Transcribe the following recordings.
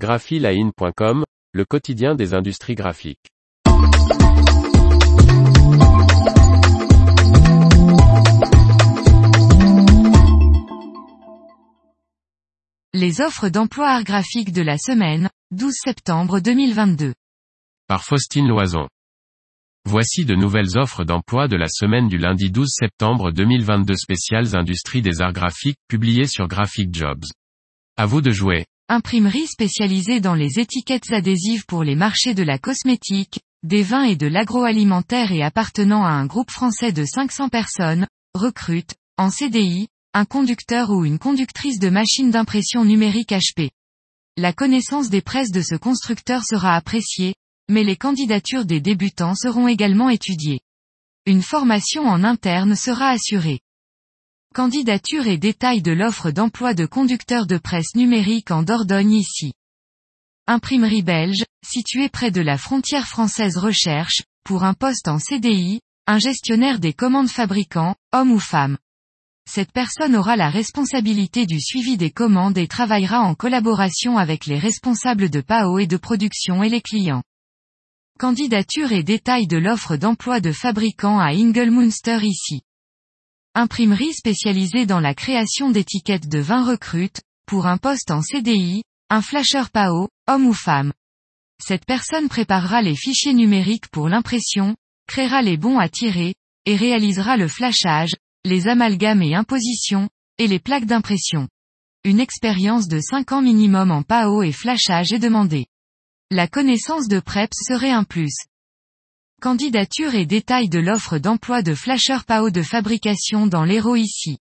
graphiline.com, le quotidien des industries graphiques. Les offres d'emploi art graphique de la semaine, 12 septembre 2022. Par Faustine Loison. Voici de nouvelles offres d'emploi de la semaine du lundi 12 septembre 2022 spéciales industries des arts graphiques publiées sur Graphic Jobs. À vous de jouer. Imprimerie spécialisée dans les étiquettes adhésives pour les marchés de la cosmétique, des vins et de l'agroalimentaire et appartenant à un groupe français de 500 personnes, recrute, en CDI, un conducteur ou une conductrice de machine d'impression numérique HP. La connaissance des presses de ce constructeur sera appréciée, mais les candidatures des débutants seront également étudiées. Une formation en interne sera assurée. Candidature et détails de l'offre d'emploi de conducteur de presse numérique en Dordogne ici. Imprimerie belge, située près de la frontière française recherche, pour un poste en CDI, un gestionnaire des commandes fabricants, homme ou femme. Cette personne aura la responsabilité du suivi des commandes et travaillera en collaboration avec les responsables de PAO et de production et les clients. Candidature et détails de l'offre d'emploi de fabricant à Ingelmunster ici. Imprimerie spécialisée dans la création d'étiquettes de vin recrute, pour un poste en CDI, un flasher PAO, homme ou femme. Cette personne préparera les fichiers numériques pour l'impression, créera les bons à tirer, et réalisera le flashage, les amalgames et impositions, et les plaques d'impression. Une expérience de 5 ans minimum en PAO et flashage est demandée. La connaissance de PREPS serait un plus. Candidature et détails de l'offre d'emploi de flasher PAO de fabrication dans l'Hérault ici.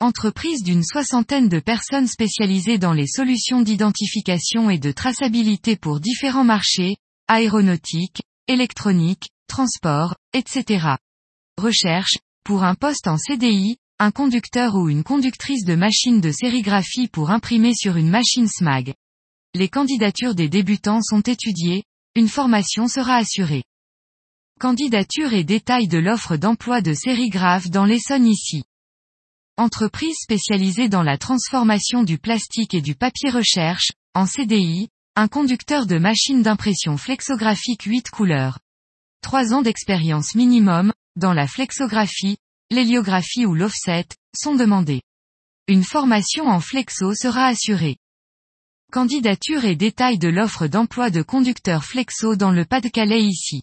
Entreprise d'une soixantaine de personnes spécialisées dans les solutions d'identification et de traçabilité pour différents marchés, aéronautique, électronique, transport, etc. Recherche, pour un poste en CDI, un conducteur ou une conductrice de machine de sérigraphie pour imprimer sur une machine SMAG. Les candidatures des débutants sont étudiées, une formation sera assurée. Candidature et détails de l'offre d'emploi de sérigraphe dans l'Essonne ici. Entreprise spécialisée dans la transformation du plastique et du papier recherche, en CDI, un conducteur de machine d'impression flexographique 8 couleurs. 3 ans d'expérience minimum, dans la flexographie, l'héliographie ou l'offset, sont demandés. Une formation en flexo sera assurée. Candidature et détails de l'offre d'emploi de conducteur flexo dans le Pas-de-Calais ici.